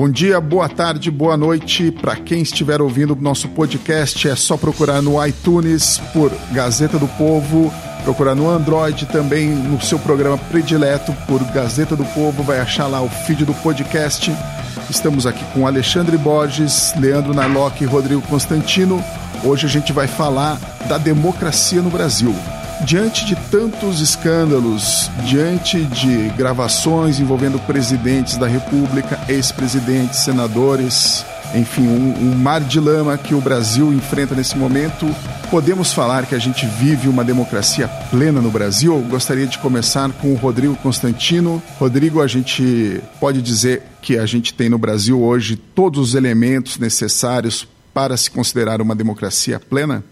Bom dia, boa tarde, boa noite. Para quem estiver ouvindo o nosso podcast, é só procurar no iTunes por Gazeta do Povo, procurar no Android também no seu programa predileto por Gazeta do Povo, vai achar lá o feed do podcast. Estamos aqui com Alexandre Borges, Leandro Narlock e Rodrigo Constantino. Hoje a gente vai falar da democracia no Brasil. Diante de tantos escândalos, diante de gravações envolvendo presidentes da República, ex-presidentes, senadores, enfim, um, um, mar de lama que o Brasil enfrenta nesse momento, podemos falar que a gente vive uma democracia plena no Brasil? Gostaria de começar com o Rodrigo Constantino. Rodrigo, a gente pode dizer que a gente tem no Brasil hoje todos os elementos necessários para se considerar uma democracia plena?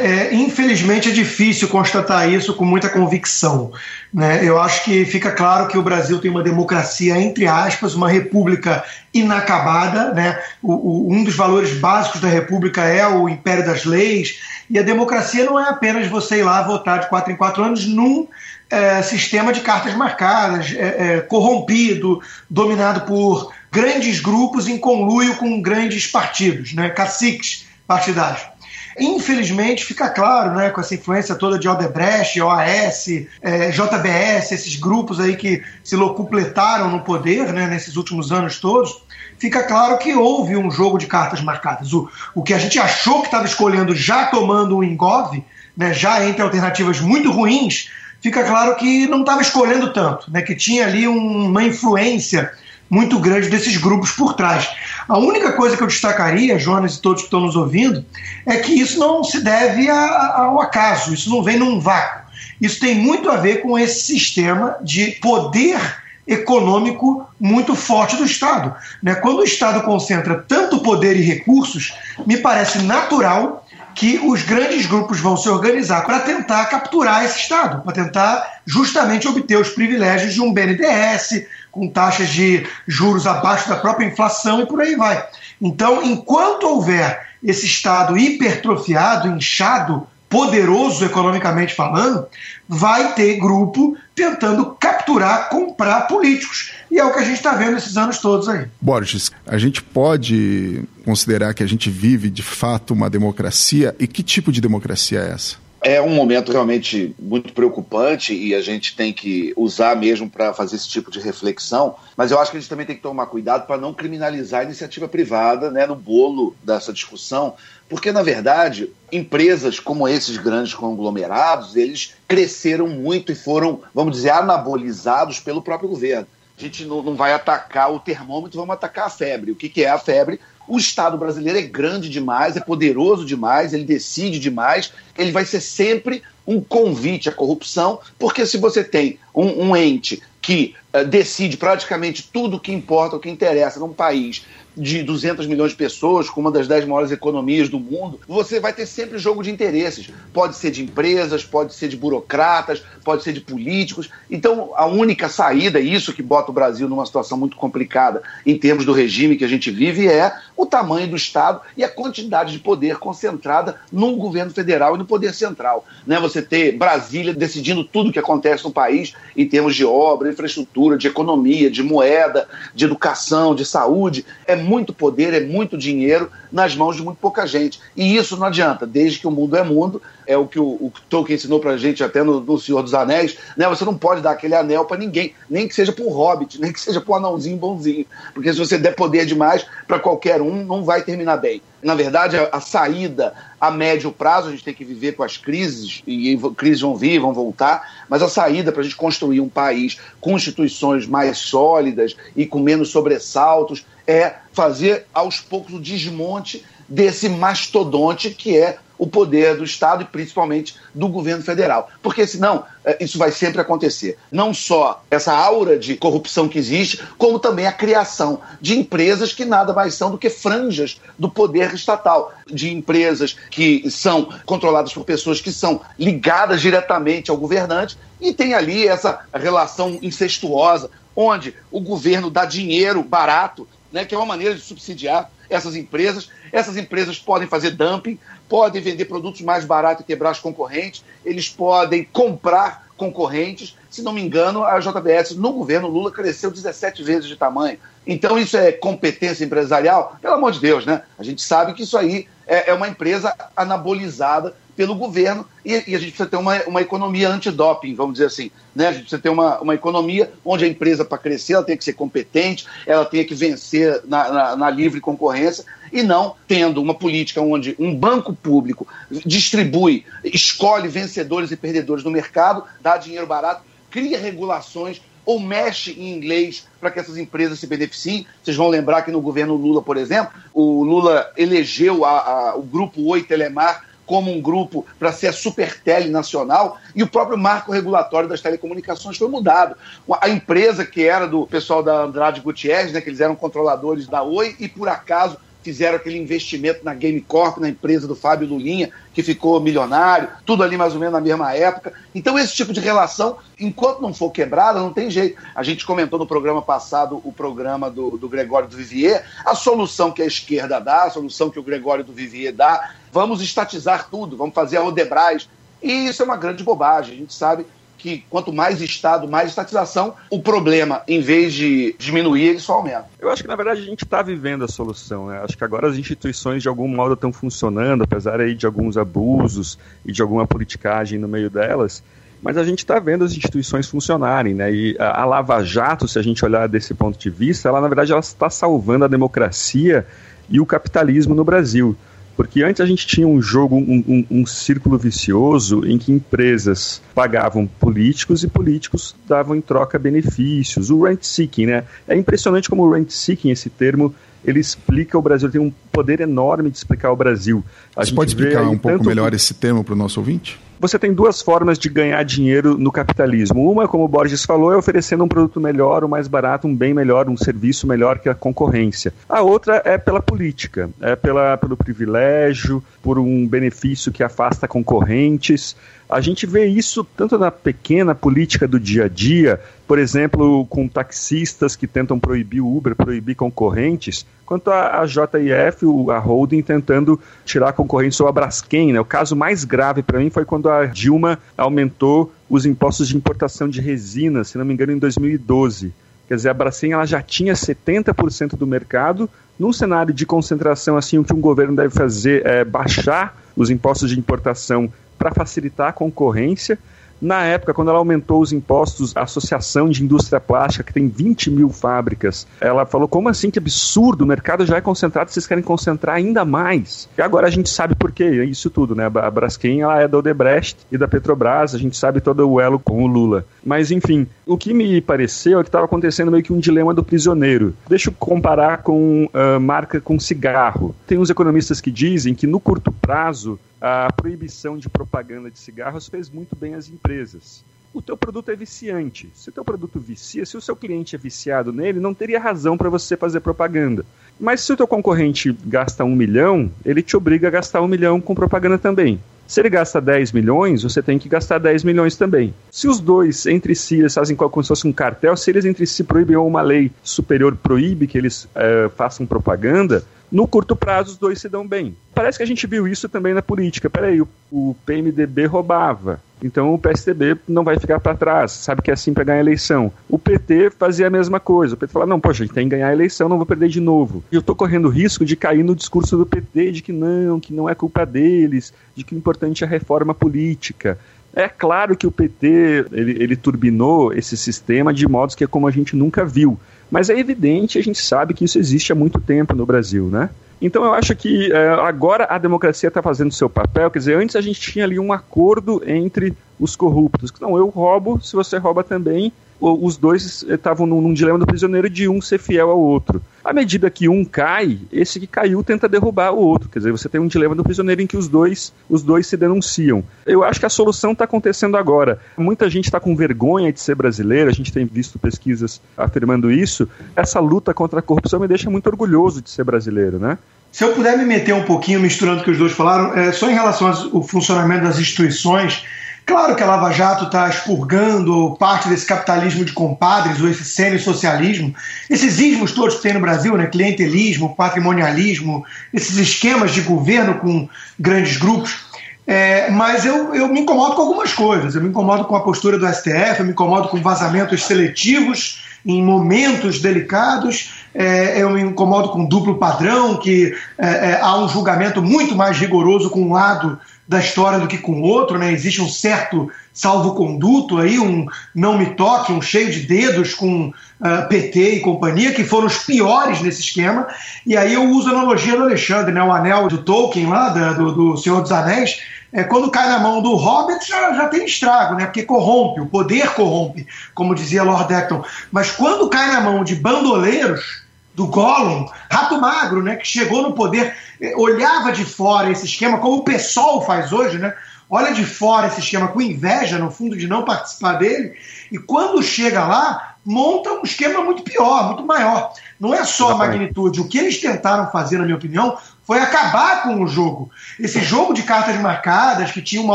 É, infelizmente é difícil constatar isso com muita convicção. Né? Eu acho que fica claro que o Brasil tem uma democracia, entre aspas, uma república inacabada. Né? O, o, um dos valores básicos da república é o império das leis, e a democracia não é apenas você ir lá votar de quatro em quatro anos num é, sistema de cartas marcadas, é, é corrompido, dominado por grandes grupos em conluio com grandes partidos, né? caciques partidários. Infelizmente, fica claro, né, com essa influência toda de Odebrecht, OAS, é, JBS, esses grupos aí que se locupletaram no poder né, nesses últimos anos todos, fica claro que houve um jogo de cartas marcadas. O, o que a gente achou que estava escolhendo já tomando o engove, né, já entre alternativas muito ruins, fica claro que não estava escolhendo tanto, né, que tinha ali um, uma influência muito grande desses grupos por trás. A única coisa que eu destacaria, Jonas e todos que estão nos ouvindo, é que isso não se deve a, ao acaso, isso não vem num vácuo. Isso tem muito a ver com esse sistema de poder econômico muito forte do Estado. Né? Quando o Estado concentra tanto poder e recursos, me parece natural que os grandes grupos vão se organizar para tentar capturar esse Estado, para tentar justamente obter os privilégios de um BNDES, com taxas de juros abaixo da própria inflação e por aí vai. Então, enquanto houver esse Estado hipertrofiado, inchado, poderoso economicamente falando, vai ter grupo tentando capturar, comprar políticos. E é o que a gente está vendo esses anos todos aí. Borges, a gente pode considerar que a gente vive de fato uma democracia? E que tipo de democracia é essa? É um momento realmente muito preocupante e a gente tem que usar mesmo para fazer esse tipo de reflexão. Mas eu acho que a gente também tem que tomar cuidado para não criminalizar a iniciativa privada né, no bolo dessa discussão, porque na verdade empresas como esses grandes conglomerados eles cresceram muito e foram, vamos dizer, anabolizados pelo próprio governo. A gente não, vai atacar o termômetro, vamos atacar a febre. O que é a febre? O Estado brasileiro é grande demais, é poderoso demais, ele decide demais, ele vai ser sempre um convite à corrupção, porque se você tem um, um ente que decide praticamente tudo o que importa, o que interessa num país de 200 milhões de pessoas, com uma das 10 maiores economias do mundo, você vai ter sempre jogo de interesses. Pode ser de empresas, pode ser de burocratas, pode ser de políticos. Então, a única saída, isso que bota o Brasil numa situação muito complicada em termos do regime que a gente vive, é o tamanho do Estado e a quantidade de poder concentrada no governo federal e no poder central. Né? Você ter Brasília decidindo tudo o que acontece no país em termos de obra, infraestrutura, de economia, de moeda, de educação, de saúde. É muito poder, é muito dinheiro nas mãos de muito pouca gente. E isso não adianta, desde que o mundo é mundo, é o que o, o Tolkien ensinou pra gente até no, no, Senhor dos Anéis, né? Você não pode dar aquele anel para ninguém, nem que seja para um hobbit, nem que seja para um anãozinho bonzinho. Porque se você der poder demais para qualquer um, não vai terminar bem. Na verdade, a, a, saída a médio prazo, a gente tem que viver com as crises, e crises vão vir, vão voltar, mas a saída para a gente construir um país com instituições mais sólidas e com menos sobressaltos é fazer aos poucos o desmonte desse mastodonte que é o poder do Estado e principalmente do governo federal. Porque senão é, isso vai sempre acontecer. Não só essa aura de corrupção que existe, como também a criação de empresas que nada mais são do que franjas do poder estatal, de empresas que são controladas por pessoas que são ligadas diretamente ao governante e tem ali essa relação incestuosa onde o governo dá dinheiro barato, né, que é uma maneira de subsidiar essas empresas. Essas empresas podem fazer dumping, podem vender produtos mais baratos e quebrar os concorrentes, eles podem comprar concorrentes. Se não me engano, a JBS no governo Lula cresceu 17 vezes de tamanho. Então, isso é competência empresarial? Pelo amor de Deus, né? A gente sabe que isso aí é, é uma empresa anabolizada pelo governo e, e, a gente precisa ter uma, uma economia antidoping, vamos dizer assim. Né? A gente precisa ter uma, uma economia onde a empresa, para crescer, ela tem que ser competente, ela tem que vencer na, na, na, livre concorrência e não tendo uma política onde um banco público distribui, escolhe vencedores e perdedores no mercado, dá dinheiro barato, cria regulações ou mexe em inglês para que essas empresas se beneficiem. Vocês vão lembrar que no governo Lula, por exemplo, o Lula elegeu a, a, o grupo Oi Telemar como um grupo para ser a Supertele nacional e o próprio marco regulatório das telecomunicações foi mudado. A empresa que era do pessoal da Andrade Gutierrez, né, que eles eram controladores da Oi e por acaso fizeram aquele investimento na Game Corp, na empresa do Fábio Lulinha, que ficou milionário, tudo ali mais ou menos na mesma época. Então, esse tipo de relação, enquanto não for quebrada, não tem jeito. A gente comentou no programa passado o programa do, do Gregório do Vivier, a solução que a esquerda dá, a solução que o Gregório do Vivier dá, vamos estatizar tudo, vamos fazer a Odebrecht. E isso é uma grande bobagem. A gente sabe que quanto mais Estado, mais estatização, o problema, em vez de diminuir, ele só aumenta. Eu acho que, na verdade, a gente está vivendo a solução. Né? Acho que agora as instituições, de algum modo, estão funcionando, apesar aí de alguns abusos e de alguma politicagem no meio delas. Mas a gente está vendo as instituições funcionarem, né? E a, Lava Jato, se a gente olhar desse ponto de vista, ela na verdade ela está salvando a democracia e o capitalismo no Brasil. Porque antes a gente tinha um jogo, um, um, um, círculo vicioso em que empresas pagavam políticos e políticos davam em troca benefícios. O rent seeking, né? É impressionante como o rent seeking, esse termo, ele explica o Brasil, tem um poder enorme de explicar o Brasil. A Você pode explicar um pouco melhor esse termo para o nosso ouvinte? Você tem duas formas de ganhar dinheiro no capitalismo. Uma, como o Borges falou, é oferecendo um produto melhor, um mais barato, um bem melhor, um serviço melhor que a concorrência. A outra é pela política, é pela, pelo privilégio, por um benefício que afasta concorrentes. A gente vê isso tanto na pequena política do dia a dia, por exemplo, com taxistas que tentam proibir o Uber, proibir concorrentes, quanto a, a JIF, a holding, tentando tirar a concorrência ou a Braskem. Né? O caso mais grave para mim foi quando a Dilma aumentou os impostos de importação de resina, se não me engano, em 2012. Quer dizer, a Braskem ela já tinha 70% do mercado. Num cenário de concentração, assim, o que um governo deve fazer é baixar os impostos de importação para facilitar a concorrência. Na época, quando ela aumentou os impostos, a Associação de Indústria Plástica, que tem 20 mil fábricas, ela falou: como assim? Que absurdo, o mercado já é concentrado, vocês querem concentrar ainda mais. E agora a gente sabe por quê, é isso tudo, né? A Braskem ela é da Odebrecht e da Petrobras, a gente sabe todo o elo com o Lula. Mas enfim, o que me pareceu é que estava acontecendo meio que um dilema do prisioneiro. Deixa eu comparar com uh, marca com cigarro. Tem uns economistas que dizem que no curto prazo a proibição de propaganda de cigarros fez muito bem às empresas. O teu produto é viciante. Se o teu produto vicia, se o seu cliente é viciado nele, não teria razão para você fazer propaganda. Mas se o teu concorrente gasta um milhão, ele te obriga a gastar um milhão com propaganda também. Se ele gasta 10 milhões, você tem que gastar 10 milhões também. Se os dois entre si eles fazem como se fosse um cartel, se eles entre si proíbem ou uma lei superior proíbe que eles uh, façam propaganda, no curto prazo os dois se dão bem. Parece que a gente viu isso também na política. Peraí, o, o PMDB roubava. Então o PSDB não vai ficar para trás, sabe que é assim para ganhar eleição. O PT fazia a mesma coisa. O PT falava: não, poxa, a gente tem que ganhar a eleição, não vou perder de novo. E eu estou correndo risco de cair no discurso do PT de que não, que não é culpa deles, de que o importante é a reforma política. É claro que o PT ele, ele turbinou esse sistema de modos que é como a gente nunca viu. Mas é evidente, a gente sabe que isso existe há muito tempo no Brasil, né? Então eu acho que é, agora a democracia está fazendo seu papel. Quer dizer, antes a gente tinha ali um acordo entre os corruptos. Não, eu roubo, se você rouba também, os dois estavam num, num, dilema do prisioneiro de um ser fiel ao outro. À medida que um cai, esse que caiu tenta derrubar o outro. Quer dizer, você tem um dilema do prisioneiro em que os dois, os dois se denunciam. Eu acho que a solução está acontecendo agora. Muita gente está com vergonha de ser brasileiro, a gente tem visto pesquisas afirmando isso. Essa luta contra a corrupção me deixa muito orgulhoso de ser brasileiro, né? Se eu puder me meter um pouquinho misturando o que os dois falaram, é, só em relação ao funcionamento das instituições, Claro que a Lava Jato está expurgando parte desse capitalismo de compadres, ou esse semi-socialismo, esses ismos todos que tem no Brasil, né? clientelismo, patrimonialismo, esses esquemas de governo com grandes grupos. É, mas eu, eu me incomodo com algumas coisas. Eu me incomodo com a postura do STF, eu me incomodo com vazamentos seletivos em momentos delicados, é, eu me incomodo com duplo padrão, que é, é há um julgamento muito mais rigoroso com um lado da história do que com o outro, né? Existe um certo salvo-conduto aí, um não me toque, um cheio de dedos com uh, ah, PT e companhia, que foram os piores nesse esquema. E aí eu uso a analogia do Alexandre, né? O anel do Tolkien lá, da, do, do Senhor dos Anéis, é, quando cai na mão do Hobbit já, já tem estrago, né? Porque corrompe, o poder corrompe, como dizia Lord Acton. Mas quando cai na mão de bandoleiros, do Gollum, Rato Magro, né, que chegou no poder, eh, olhava de fora esse esquema, como o PSOL faz hoje, né? Olha de fora esse esquema com inveja, no fundo, de não participar dele, e quando chega lá, monta um esquema muito pior, muito maior. Não é só a magnitude. O que eles tentaram fazer, na minha opinião, foi acabar com o jogo. Esse jogo de cartas marcadas, que tinha uma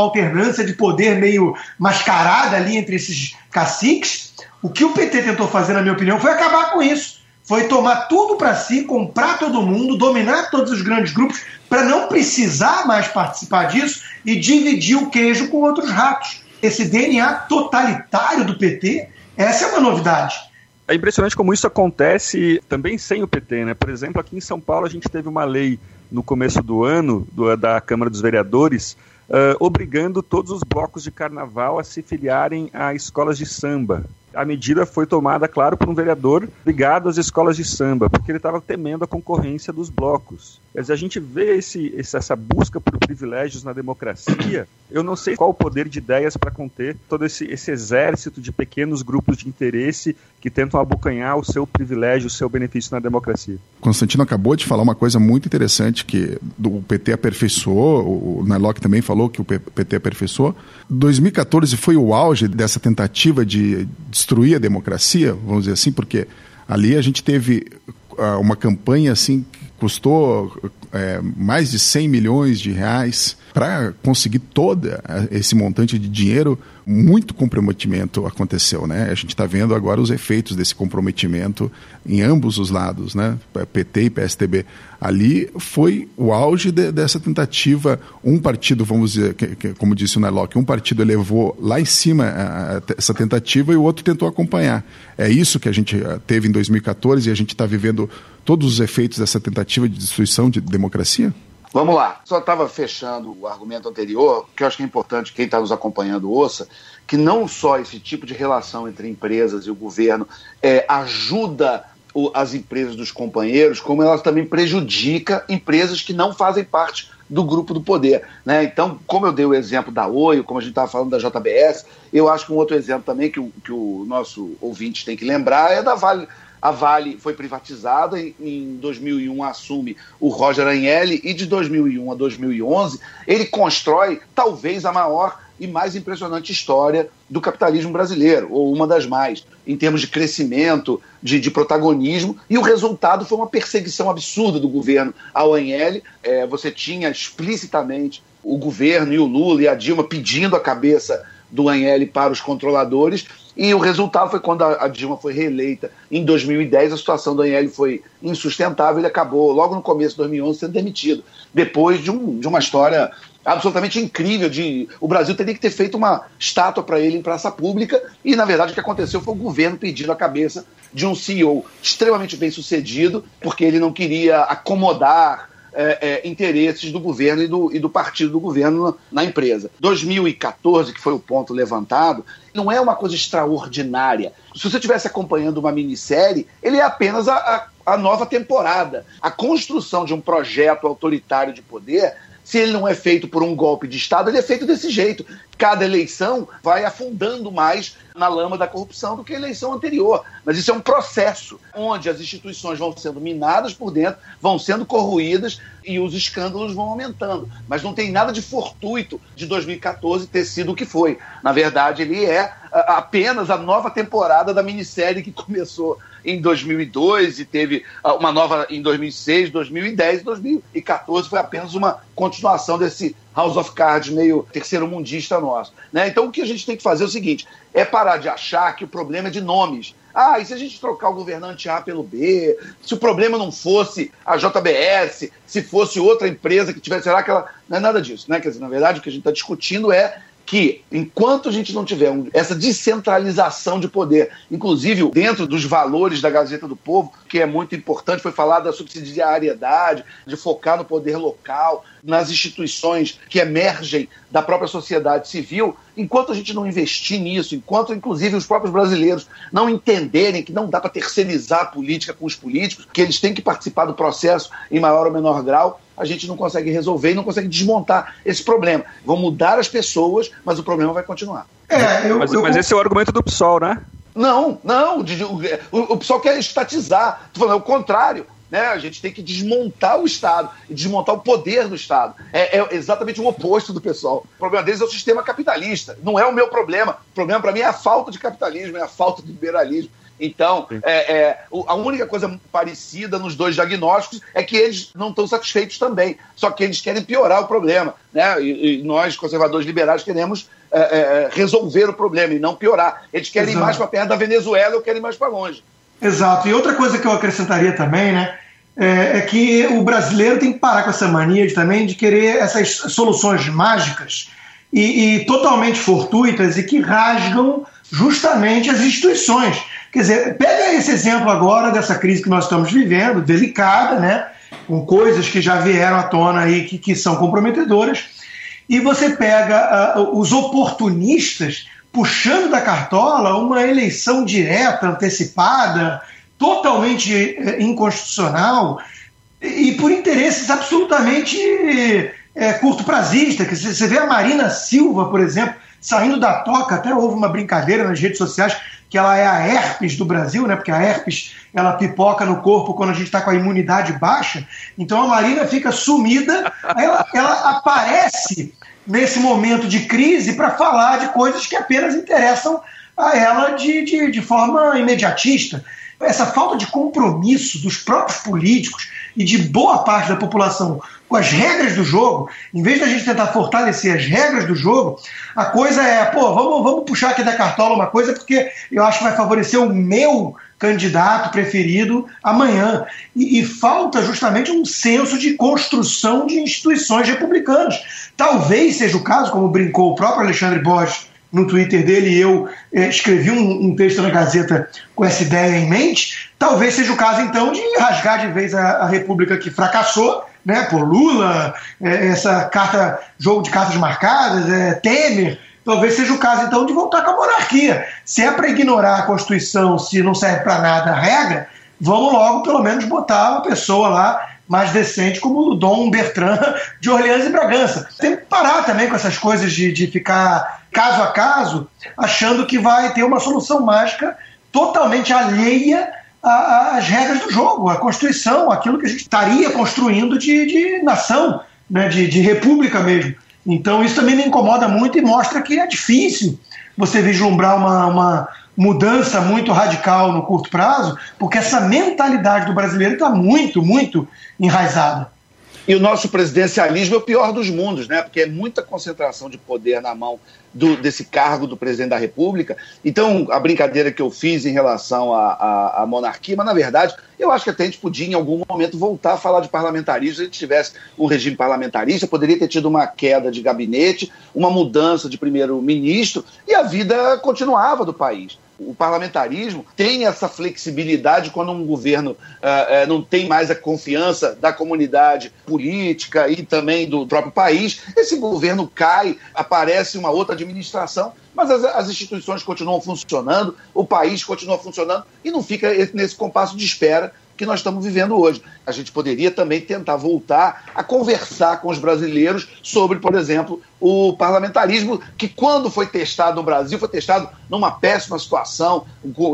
alternância de poder meio mascarada ali entre esses caciques, o que o PT tentou fazer, na minha opinião, foi acabar com isso foi tomar tudo para si, comprar todo mundo, dominar todos os grandes grupos, para não precisar mais participar disso e dividir o queijo com outros ratos. Esse DNA totalitário do PT, essa é uma novidade. É impressionante como isso acontece também sem o PT, né? Por exemplo, aqui em São Paulo a gente teve uma lei no começo do ano do, da Câmara dos Vereadores uh, obrigando todos os blocos de carnaval a se filiarem a escolas de samba a medida foi tomada, claro, por um vereador ligado às escolas de samba, porque ele estava temendo a concorrência dos blocos. Quer dizer, a gente vê esse, essa busca por privilégios na democracia. Eu não sei qual o poder de ideias para conter todo esse, esse exército de pequenos grupos de interesse que tentam abocanhar o seu privilégio, o seu benefício na democracia. Constantino acabou de falar uma coisa muito interessante que o PT aperfeiçoou, o Nailock também falou que o PT aperfeiçoou. 2014 foi o auge dessa tentativa de destruir a democracia, vamos dizer assim, porque ali a gente teve uh, uma campanha assim que custou é, mais de 100 milhões de reais para conseguir todo esse montante de dinheiro, muito comprometimento aconteceu, né? A gente está vendo agora os efeitos desse comprometimento em ambos os lados, né? PT e PSTB. Ali foi o auge de, dessa tentativa. Um partido, vamos dizer, que, que, como disse o Nelok, um partido elevou lá em cima a, a, essa tentativa e o outro tentou acompanhar. É isso que a gente eh, teve em 2014 e a gente está vivendo todos os efeitos dessa tentativa de destruição de democracia? Vamos lá. Só estava fechando o argumento anterior, que eu acho que é importante quem está nos acompanhando ouça, que não só esse tipo de relação entre empresas e o governo é, ajuda o, as empresas dos companheiros, como elas também prejudica empresas que não fazem parte do grupo do poder. Né? Então, como eu dei o exemplo da Oi, como a gente estava falando da JBS, eu acho que um outro exemplo também que o, que o nosso ouvinte tem que lembrar é da Vale a Vale foi privatizada, em, em 2001 assume o Roger Agnelli e de 2001 a 2011 ele constrói talvez a maior e mais impressionante história do capitalismo brasileiro, ou uma das mais, em termos de crescimento, de, de protagonismo, e o resultado foi uma perseguição absurda do governo ao Agnelli. É, você tinha explicitamente o governo e o Lula e a Dilma pedindo a cabeça do Agnelli para os controladores, e o resultado foi quando a, Dilma foi reeleita em 2010, a situação do Agnelli foi insustentável, ele acabou logo no começo de 2011 sendo demitido, depois de, um, de uma história absolutamente incrível de o Brasil teria que ter feito uma estátua para ele em praça pública e na verdade o que aconteceu foi o governo pedindo a cabeça de um CEO extremamente bem sucedido porque ele não queria acomodar é, é, interesses do governo e do, e do partido do governo na, na empresa. 2014, que foi o ponto levantado, não é uma coisa extraordinária. Se você estivesse acompanhando uma minissérie, ele é apenas a, a, a nova temporada. A construção de um projeto autoritário de poder se ele não é feito por um golpe de Estado, ele é feito desse jeito. Cada eleição vai afundando mais na lama da corrupção do que a eleição anterior. Mas isso é um processo onde as instituições vão sendo minadas por dentro, vão sendo corroídas e os escândalos vão aumentando. Mas não tem nada de fortuito de 2014 ter sido o que foi. Na verdade, ele é apenas a nova temporada da minissérie que começou em 2002 e teve uma nova em 2006, 2010 2014 foi apenas uma continuação desse House of Cards meio terceiro mundista nosso. Né? Então o que a gente tem que fazer é o seguinte: é parar de achar que o problema é de nomes. Ah, e se a gente trocar o governante A pelo B? Se o problema não fosse a JBS, se fosse outra empresa que tivesse, será que ela. Não é nada disso, né? Quer dizer, na verdade, o que a gente está discutindo é que, enquanto a gente não tiver essa descentralização de poder, inclusive dentro dos valores da Gazeta do Povo, que é muito importante, foi falado da subsidiariedade, de focar no poder local, nas instituições que emergem da própria sociedade civil, enquanto a gente não investir nisso, enquanto inclusive os próprios brasileiros não entenderem que não dá para terceirizar a política com os políticos, que eles têm que participar do processo em maior ou menor grau, a gente não consegue resolver e não consegue desmontar esse problema. Vão mudar as pessoas, mas o problema vai continuar. É, eu, mas, eu... mas esse é o argumento do PSOL, né? Não, não. O, o, o PSOL quer estatizar. Estou falando é o contrário. Né? A gente tem que desmontar o Estado e desmontar o poder do Estado. É, é, exatamente o oposto do pessoal. O problema deles é o sistema capitalista. Não é o meu problema. O problema para mim é a falta de capitalismo, é a falta de liberalismo. Então, é, é, a única coisa parecida nos dois diagnósticos é que eles não estão satisfeitos também. Só que eles querem piorar o problema. Né? E, e nós, conservadores liberais, queremos é, é, é resolver o problema e não piorar. Eles querem Exato. ir mais para perto da Venezuela ou querem ir mais para longe. Exato. E outra coisa que eu acrescentaria também, né? É, é que o brasileiro tem que parar com essa mania de, também de querer essas soluções mágicas e, e totalmente fortuitas e que rasgam justamente as instituições. Quer dizer, pega esse exemplo agora dessa crise que nós estamos vivendo, delicada, né? Com coisas que já vieram à tona aí que, que são comprometedoras, e você pega uh, os oportunistas puxando da cartola uma eleição direta, antecipada, totalmente uh, inconstitucional e por interesses absolutamente uh, curto prazista. Você vê a Marina Silva, por exemplo, saindo da toca, até houve uma brincadeira nas redes sociais que ela é a herpes do Brasil, né? Porque a herpes ela pipoca no corpo quando a gente está com a imunidade baixa. Então a Marina fica sumida, ela, ela aparece nesse momento de crise para falar de coisas que apenas interessam a ela de, de, de forma imediatista. Essa falta de compromisso dos próprios políticos e de boa parte da população com as regras do jogo, em vez da gente tentar fortalecer as regras do jogo, a coisa é, pô, vamos, vamos puxar aqui da cartola uma coisa porque eu acho que vai favorecer o meu candidato preferido amanhã. E, e, falta justamente um senso de construção de instituições republicanas. Talvez seja o caso, como brincou o próprio Alexandre Borges no Twitter dele, e eu é, escrevi um, um, texto na Gazeta com essa ideia em mente. Talvez seja o caso, então, de rasgar de vez a, a República que fracassou né, por Lula, é, essa carta, jogo de cartas marcadas, é, Temer, talvez seja o caso então de voltar com a monarquia. Se é para ignorar a Constituição, se não serve para nada a regra, vamos logo pelo menos botar uma pessoa lá mais decente como o Dom Bertrand de Orleans e Bragança. Tem que parar também com essas coisas de, de ficar caso a caso, achando que vai ter uma solução mágica totalmente alheia as regras do jogo, a Constituição, aquilo que a gente estaria construindo de, de nação, né, de, de república mesmo. Então isso também me incomoda muito e mostra que é difícil você vislumbrar uma, uma mudança muito radical no curto prazo, porque essa mentalidade do brasileiro está muito, muito enraizada. E o nosso presidencialismo é o pior dos mundos, né? Porque é muita concentração de poder na mão do, desse cargo do presidente da República. Então, a brincadeira que eu fiz em relação à, monarquia, mas na verdade, eu acho que até a gente podia em algum momento voltar a falar de parlamentarismo. Se a gente tivesse um regime parlamentarista, poderia ter tido uma queda de gabinete, uma mudança de primeiro-ministro e a vida continuava do país o parlamentarismo tem essa flexibilidade quando um governo uh, não tem mais a confiança da comunidade política e também do próprio país. Esse governo cai, aparece uma outra administração, mas as, as instituições continuam funcionando, o país continua funcionando e não fica nesse compasso de espera que nós estamos vivendo hoje. A gente poderia também tentar voltar a conversar com os brasileiros sobre, por exemplo, o parlamentarismo, que quando foi testado no Brasil, foi testado numa péssima situação,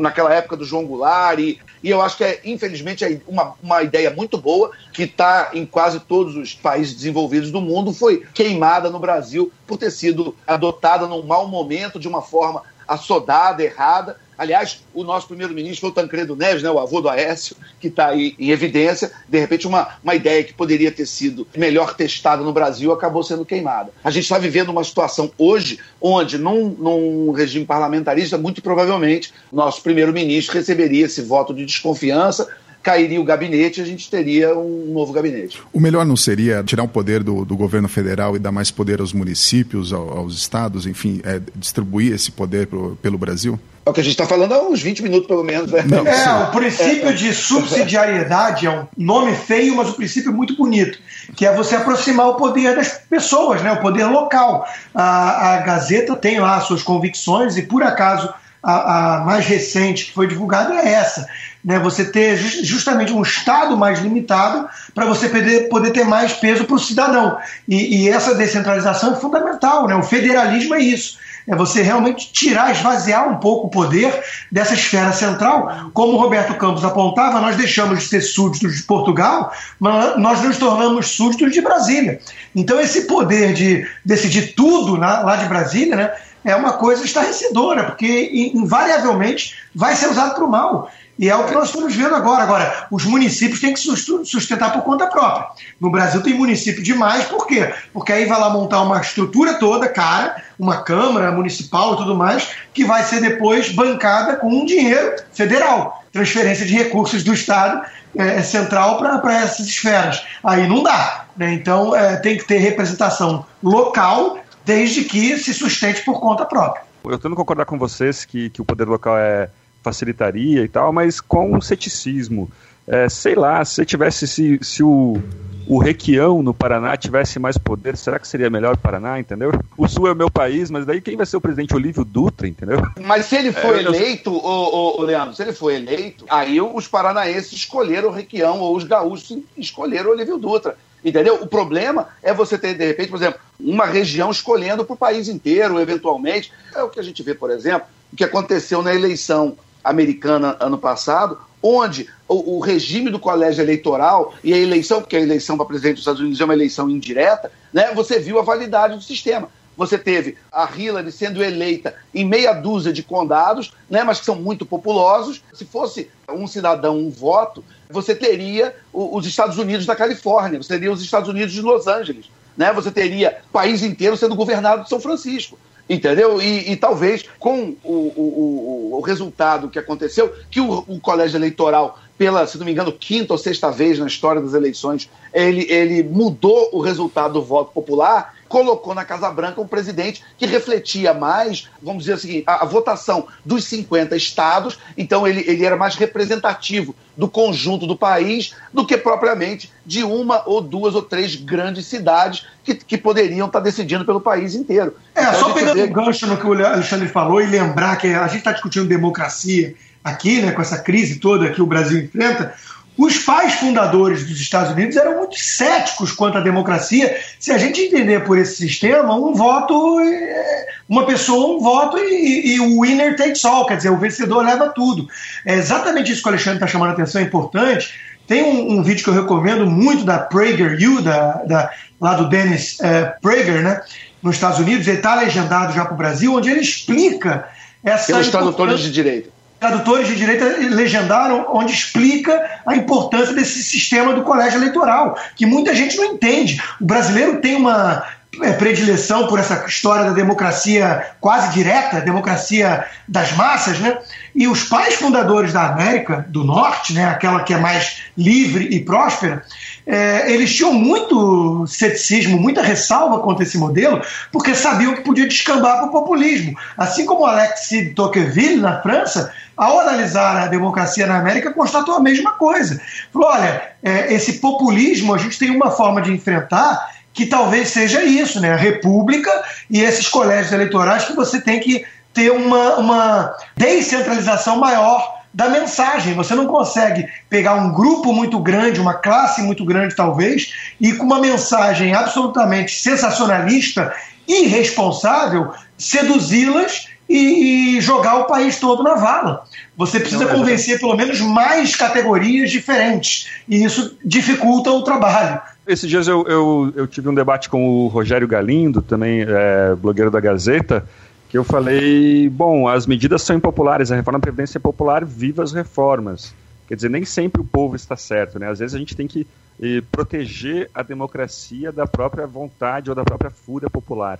naquela época do João Goulart, e, e eu acho que é, infelizmente, é uma, uma ideia muito boa, que está em quase todos os países desenvolvidos do mundo, foi queimada no Brasil por ter sido adotada num mau momento, de uma forma assodada, errada. Aliás, o nosso primeiro-ministro foi o Tancredo Neves, né, o avô do Aécio, que está aí em evidência. De repente, uma, uma ideia que poderia ter sido melhor testada no Brasil acabou sendo queimada. A gente está vivendo uma situação hoje onde, num, num regime parlamentarista, muito provavelmente, nosso primeiro-ministro receberia esse voto de desconfiança cairia o gabinete e a gente teria um novo gabinete. O melhor não seria tirar o poder do, do governo federal e dar mais poder aos municípios, aos, aos estados, enfim, é, distribuir esse poder pro, pelo Brasil? É o que a gente está falando há uns 20 minutos, pelo menos. Né? Não, é, o princípio de subsidiariedade é um nome feio, mas o princípio é muito bonito, que é você aproximar o poder das pessoas, né, o poder local. A, a Gazeta tem lá suas convicções e, por acaso, a, a mais recente que foi divulgada é essa né, você ter justamente um Estado mais limitado para você poder, poder ter mais peso para o cidadão. E, e, essa descentralização é fundamental, né? o federalismo é isso. É você realmente tirar, esvaziar um pouco o poder dessa esfera central. Como o Roberto Campos apontava, nós deixamos de ser súditos de Portugal, mas nós nos tornamos súditos de Brasília. Então, esse poder de decidir tudo lá de Brasília né, é uma coisa estarrecedora, porque invariavelmente vai ser usado para o mal. E é o que nós estamos vendo agora. Agora, os municípios têm que sustentar por conta própria. No Brasil tem município demais, por quê? Porque aí vai lá montar uma estrutura toda, cara, uma Câmara municipal e tudo mais, que vai ser depois bancada com um dinheiro federal transferência de recursos do Estado é, central para essas esferas. Aí não dá. Né? Então é, tem que ter representação local, desde que se sustente por conta própria. Eu tendo concordar com vocês que, que o poder local é facilitaria e tal, mas com um ceticismo. É, sei lá, se tivesse, se, se o, o Requião no Paraná tivesse mais poder, será que seria melhor o Paraná, entendeu? O Sul é o meu país, mas daí quem vai ser o presidente? Olívio Dutra, entendeu? Mas se ele for é, eleito, eu... o, o, Leandro, se ele for eleito, aí os paranaenses escolheram o Requião, ou os gaúchos escolheram o Olívio Dutra. Entendeu? O problema é você ter, de repente, por exemplo, uma região escolhendo para o país inteiro, eventualmente. É o que a gente vê, por exemplo, o que aconteceu na eleição americana ano passado, onde o, o, regime do colégio eleitoral e a eleição, porque a eleição para presidente dos Estados Unidos é uma eleição indireta, né, você viu a validade do sistema. Você teve a Hillary sendo eleita em meia dúzia de condados, né, mas que são muito populosos. Se fosse um cidadão, um voto, você teria os Estados Unidos da Califórnia, você teria os Estados Unidos de Los Angeles, né, você teria o país inteiro sendo governado de São Francisco. Entendeu? E, e talvez com o, o, o, o, resultado que aconteceu, que o, o colégio eleitoral, pela, se não me engano, quinta ou sexta vez na história das eleições, ele, ele mudou o resultado do voto popular colocou na Casa Branca um presidente que refletia mais, vamos dizer assim, a, a, votação dos 50 estados, então ele, ele era mais representativo do conjunto do país do que propriamente de uma ou duas ou três grandes cidades que, que poderiam estar decidindo pelo país inteiro. É, então, só pegando vê... um gancho no que o Alexandre falou e lembrar que a gente está discutindo democracia aqui, né, com essa crise toda que o Brasil enfrenta, os pais fundadores dos Estados Unidos eram muito céticos quanto à democracia. Se a gente entender por esse sistema, um voto, é, uma pessoa, um voto e, e o winner takes all, quer dizer, o vencedor leva tudo. É exatamente isso que o Alexandre está chamando a atenção, é importante. Tem um, um, vídeo que eu recomendo muito da PragerU, da, da, lá do Dennis uh, Prager, né, nos Estados Unidos, ele está legendado já para o Brasil, onde ele explica essa. Pelos tradutores de direito tradutores de direita legendaram, onde explica a importância desse sistema do colégio eleitoral, que muita gente não entende. O brasileiro tem uma é, predileção por essa história da democracia quase direta, democracia das massas, né? E os pais fundadores da América do Norte, né, aquela que é mais livre e próspera, é, eles tinham muito ceticismo, muita ressalva contra esse modelo, porque sabiam que podia descambar para o populismo. Assim como Alexis de Tocqueville, na França, ao analisar a democracia na América, constatou a mesma coisa. Falou: olha, é, esse populismo a gente tem uma forma de enfrentar que talvez seja isso, né? A república e esses colégios eleitorais que você tem que ter uma, uma descentralização maior da mensagem. Você não consegue pegar um grupo muito grande, uma classe muito grande, talvez, e com uma mensagem absolutamente sensacionalista, irresponsável, seduzi-las e, jogar o país todo na vala. Você precisa é convencer pelo menos mais categorias diferentes, e isso dificulta o trabalho. Esses dias eu, eu, eu tive um debate com o Rogério Galindo, também é, blogueiro da Gazeta, que que eu falei, bom, as medidas são impopulares, a reforma da Previdência é popular, viva as reformas. Quer dizer, nem sempre o povo está certo, né? Às vezes a gente tem que eh, proteger a democracia da própria vontade ou da própria fúria popular.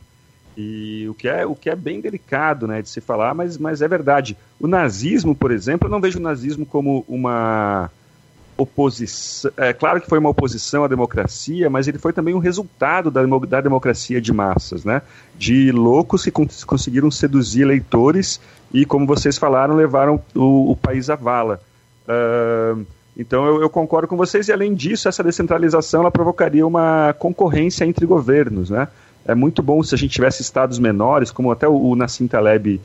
E o que é, o que é bem delicado né, de se falar, mas, mas é verdade. O nazismo, por exemplo, eu não vejo o nazismo como uma oposição. É claro que foi uma oposição à democracia, mas ele foi também um resultado da, da democracia de massas, né? De loucos que cons conseguiram seduzir eleitores e, como vocês falaram, levaram o, o país à vala. Uh, então eu, eu, concordo com vocês e além disso essa descentralização ela provocaria uma concorrência entre governos, né? É muito bom se a gente tivesse estados menores, como até o, o Nassim Taleb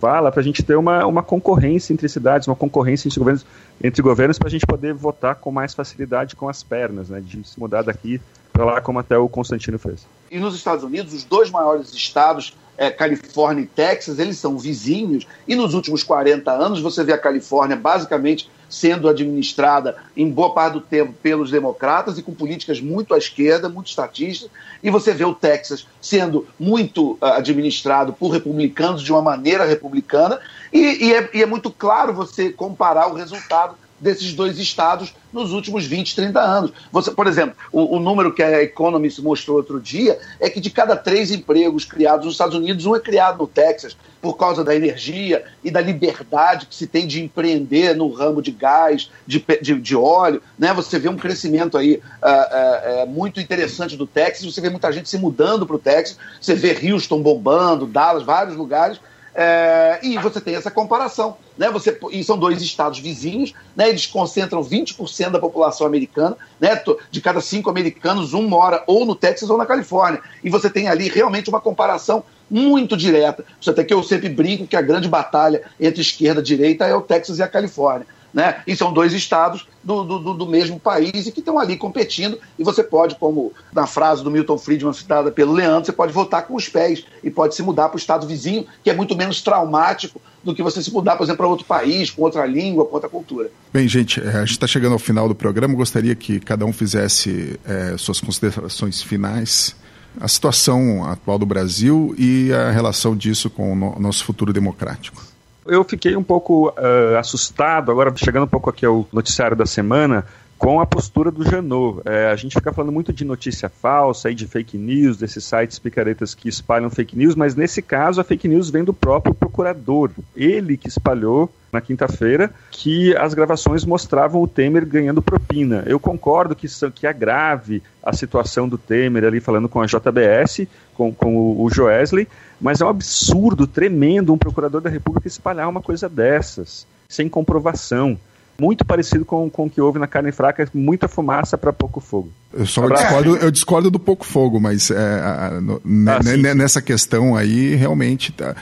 fala, para a gente ter uma, uma concorrência entre cidades, uma concorrência entre governos, entre governos para a gente poder votar com mais facilidade com as pernas, né, de se mudar daqui para lá, como até o Constantino fez. E nos Estados Unidos, os dois maiores estados, é, Califórnia e Texas, eles são vizinhos, e nos últimos 40 anos você vê a Califórnia basicamente sendo administrada em boa parte do tempo pelos democratas e com políticas muito à esquerda, muito estatistas, e você vê o Texas sendo muito uh, administrado por republicanos de uma maneira republicana, e, e, é, e é muito claro você comparar o resultado desses dois estados nos últimos 20, 30 anos. Você, por exemplo, o, o, número que a Economist mostrou outro dia é que de cada três empregos criados nos Estados Unidos, um é criado no Texas, por causa da energia e da liberdade que se tem de empreender no ramo de gás, de, de, de óleo. Né? Você vê um crescimento aí uh, uh, uh, muito interessante do Texas, você vê muita gente se mudando para o Texas, você vê Houston bombando, Dallas, vários lugares é, e você tem essa comparação. Né? Você, e são dois estados vizinhos, né? eles concentram 20% da população americana, né? de cada cinco americanos, um mora ou no Texas ou na Califórnia. E você tem ali realmente uma comparação muito direta. Isso até que eu sempre brinco que a grande batalha entre esquerda e direita é o Texas e a Califórnia né? E são dois estados do, do, do mesmo país e que estão ali competindo. E você pode, como na frase do Milton Friedman citada pelo Leandro, você pode votar com os pés e pode se mudar para o estado vizinho, que é muito menos traumático do que você se mudar, por exemplo, para outro país, com outra língua, com outra cultura. Bem, gente, é, a gente está chegando ao final do programa. Gostaria que cada um fizesse é, suas considerações finais a situação atual do Brasil e a relação disso com o nosso futuro democrático eu fiquei um pouco uh, assustado, agora chegando um pouco aqui ao noticiário da semana, com a postura do Janot. É, a gente fica falando muito de notícia falsa e de fake news, desses sites picaretas que espalham fake news, mas nesse caso a fake news vem do próprio procurador. Ele que espalhou na quinta-feira que as gravações mostravam o Temer ganhando propina. Eu concordo que, que é grave a situação do Temer ali falando com a JBS, com, com o, o Joesley, mas é um absurdo tremendo um procurador da República espalhar uma coisa dessas, sem comprovação muito parecido com, com o que houve na carne fraca, muita fumaça para pouco fogo. Eu só discordo, eu discordo do pouco fogo, mas é, a, no, ah, nessa questão aí realmente tá,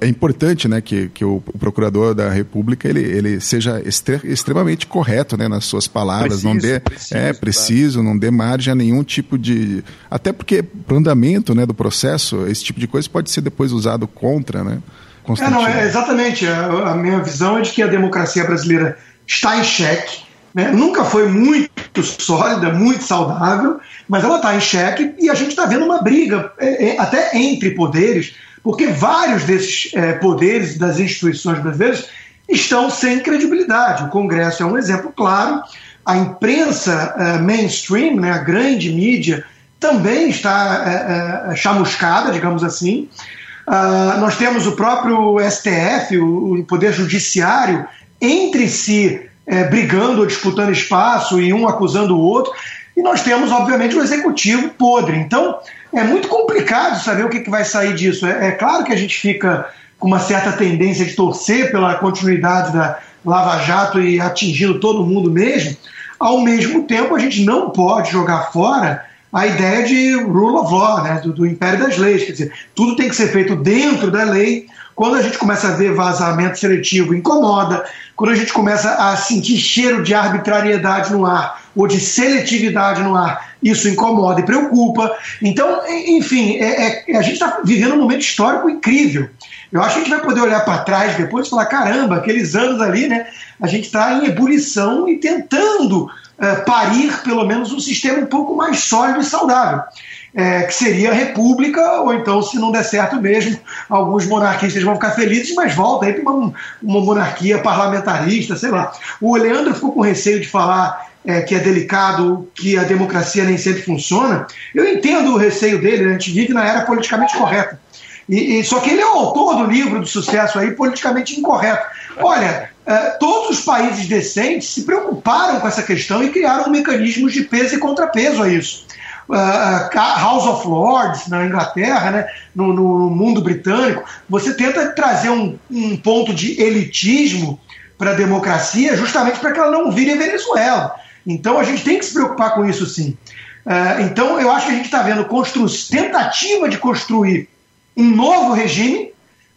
é importante, né, que, que o, o, procurador da República ele, ele seja extre, extremamente correto, né, nas suas palavras, preciso, não dê preciso, é preciso, não dê margem a nenhum tipo de até porque para o andamento, né, do processo, esse tipo de coisa pode ser depois usado contra, né? É, não, é, exatamente. A, a minha visão é de que a democracia brasileira está em xeque. Né? Nunca foi muito sólida, muito saudável, mas ela está em xeque e a gente está vendo uma briga é, é, até entre poderes, porque vários desses é, poderes das instituições brasileiras estão sem credibilidade. O Congresso é um exemplo claro. A imprensa é, mainstream, né, a grande mídia, também está é, é, chamuscada, digamos assim. Uh, nós temos o próprio STF, o, o Poder Judiciário, entre si é, brigando ou disputando espaço e um acusando o outro. E nós temos, obviamente, o um executivo podre. Então, é muito complicado saber o que, que vai sair disso. É, é, claro que a gente fica com uma certa tendência de torcer pela continuidade da Lava Jato e atingindo todo mundo mesmo. Ao mesmo tempo, a gente não pode jogar fora a ideia de rule of law, né, do, do império das leis. Quer dizer, tudo tem que ser feito dentro da lei. Quando a gente começa a ver vazamento seletivo, incomoda quando a gente começa a sentir cheiro de arbitrariedade no ar ou de seletividade no ar, isso incomoda e preocupa. Então, enfim, é, é, a gente está vivendo um momento histórico incrível. Eu acho que a gente vai poder olhar para trás depois e falar: caramba, aqueles anos ali, né? A gente está em ebulição e tentando uh, parir pelo menos um sistema um pouco mais sólido e saudável. É, que seria a república, ou então, se não der certo mesmo, alguns monarquistas vão ficar felizes, mas volta aí para uma, uma monarquia parlamentarista, sei lá. O Leandro ficou com receio de falar é, que é delicado, que a democracia nem sempre funciona. Eu entendo o receio dele, né? a gente vive na era politicamente correta. E, e, só que ele é o autor do livro de sucesso aí, politicamente incorreto. Olha, é, todos os países decentes se preocuparam com essa questão e criaram mecanismos de peso e contrapeso a isso. Uh, House of Lords na Inglaterra, né, no, no, mundo britânico, você tenta trazer um, um ponto de elitismo para a democracia justamente para que ela não vire a Venezuela. Então a gente tem que se preocupar com isso sim. Uh, então eu acho que a gente está vendo tentativa de construir um novo regime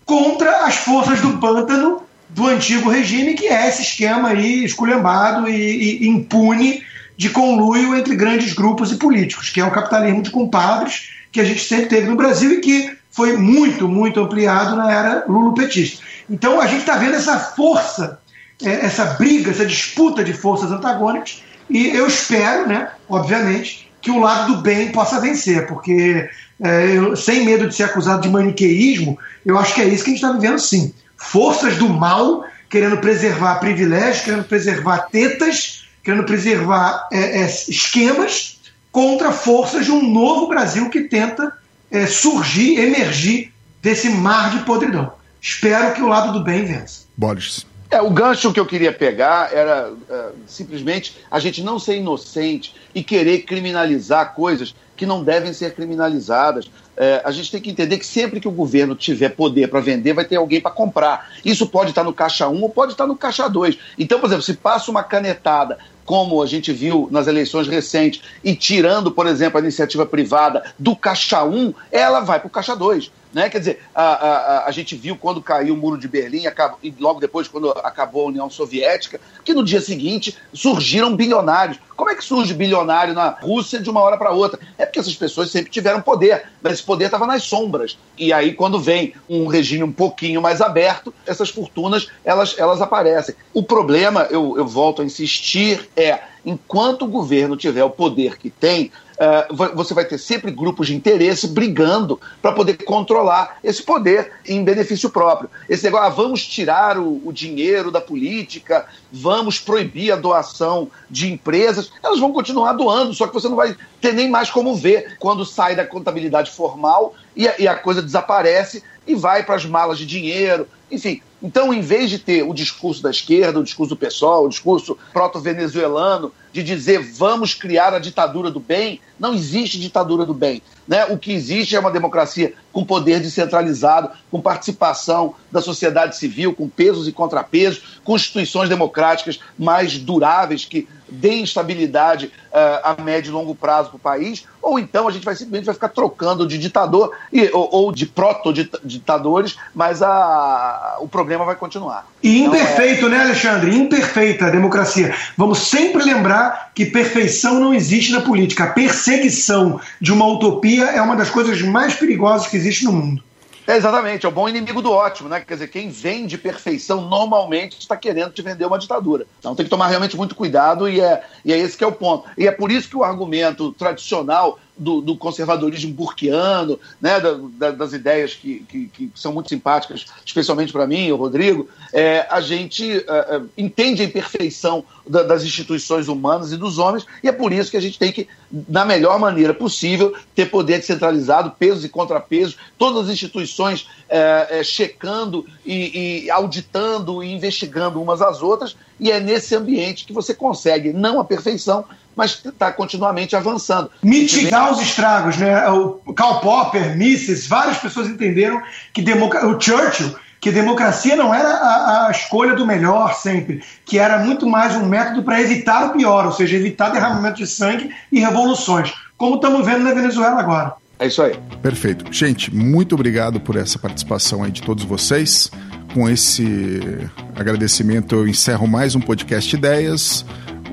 contra as forças do pântano do antigo regime, que é esse esquema aí esculhambado e, e impune de conluio entre grandes grupos e políticos, que é o capitalismo de compadres que a gente sempre teve no Brasil e que foi muito, muito ampliado na era lulopetista. Então a gente está vendo essa força, é, essa briga, essa disputa de forças antagônicas e eu espero, né, obviamente, que o lado do bem possa vencer, porque é, eu, sem medo de ser acusado de maniqueísmo, eu acho que é isso que a gente está vivendo sim. Forças do mal querendo preservar privilégios, querendo preservar tetas, querendo preservar é, é, esquemas contra forças de um novo Brasil que tenta é, surgir, emergir desse mar de podridão. Espero que o lado do bem vença. Boris. É, o gancho que eu queria pegar era uh, simplesmente a gente não ser inocente e querer criminalizar coisas que não devem ser criminalizadas. É, a gente tem que entender que sempre que o governo tiver poder para vender, vai ter alguém para comprar. Isso pode estar no caixa 1 ou pode estar no caixa 2. Então, por exemplo, se passa uma canetada, como a gente viu nas eleições recentes, e tirando, por exemplo, a iniciativa privada do caixa 1, ela vai para o caixa 2. Né? Quer dizer, a, a, a gente viu quando caiu o muro de Berlim e logo depois, quando acabou a União Soviética, que no dia seguinte surgiram bilionários. Como é que surge bilionário na Rússia de uma hora para outra? É porque essas pessoas sempre tiveram poder, mas esse poder estava nas sombras. E aí, quando vem um regime um pouquinho mais aberto, essas fortunas elas, elas aparecem. O problema, eu, eu volto a insistir, é enquanto o governo tiver o poder que tem, uh, você vai ter sempre grupos de interesse brigando para poder controlar esse poder em benefício próprio. Esse negócio, ah, vamos tirar o, o dinheiro da política, vamos proibir a doação de empresas, elas vão continuar doando, só que você não vai ter nem mais como ver quando sai da contabilidade formal e a, e a coisa desaparece e vai para as malas de dinheiro, enfim. Então, em vez de ter o discurso da esquerda, o discurso do pessoal, o discurso proto-venezuelano, de dizer vamos criar a ditadura do bem, não existe ditadura do bem. Né? O que existe é uma democracia com poder descentralizado, com participação da sociedade civil, com pesos e contrapesos, com instituições democráticas mais duráveis que deem estabilidade uh, a médio e longo prazo para o país, ou então a gente vai simplesmente vai ficar trocando de ditador e, ou, ou de proto-ditadores, mas a, o problema vai continuar. E então, imperfeito, é... né, Alexandre? Imperfeita a democracia. Vamos sempre lembrar que perfeição não existe na política. A perseguição de uma utopia é uma das coisas mais perigosas que existe no mundo. É, exatamente, é o bom inimigo do ótimo, né? Quer dizer, quem vende perfeição normalmente está querendo te vender uma ditadura. Então tem que tomar realmente muito cuidado e é, e é esse que é o ponto. E é por isso que o argumento tradicional do, do conservadorismo burquiano, né, da, da, das ideias que, que, que, são muito simpáticas, especialmente para mim, o Rodrigo, é, a gente é, entende a imperfeição da, das instituições humanas e dos homens, e é por isso que a gente tem que, na melhor maneira possível, ter poder descentralizado, pesos e contrapesos, todas as instituições é, é, checando e, e auditando e investigando umas às outras, e é nesse ambiente que você consegue, não a perfeição, mas está continuamente avançando. Mitigar os estragos, né? O Karl Popper, Mises, várias pessoas entenderam que democracia, o Churchill que democracia não era a, a, escolha do melhor sempre, que era muito mais um método para evitar o pior, ou seja, evitar derramamento de sangue e revoluções, como estamos vendo na Venezuela agora. É isso aí. Perfeito. Gente, muito obrigado por essa participação aí de todos vocês. Com esse agradecimento, eu encerro mais um podcast Ideias.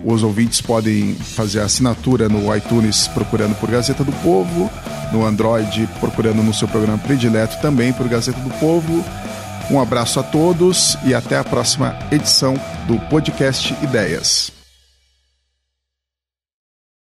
Os ouvintes podem fazer a assinatura no iTunes procurando por Gazeta do Povo, no Android procurando no seu programa predileto também por Gazeta do Povo. Um abraço a todos e até a próxima edição do podcast Ideias.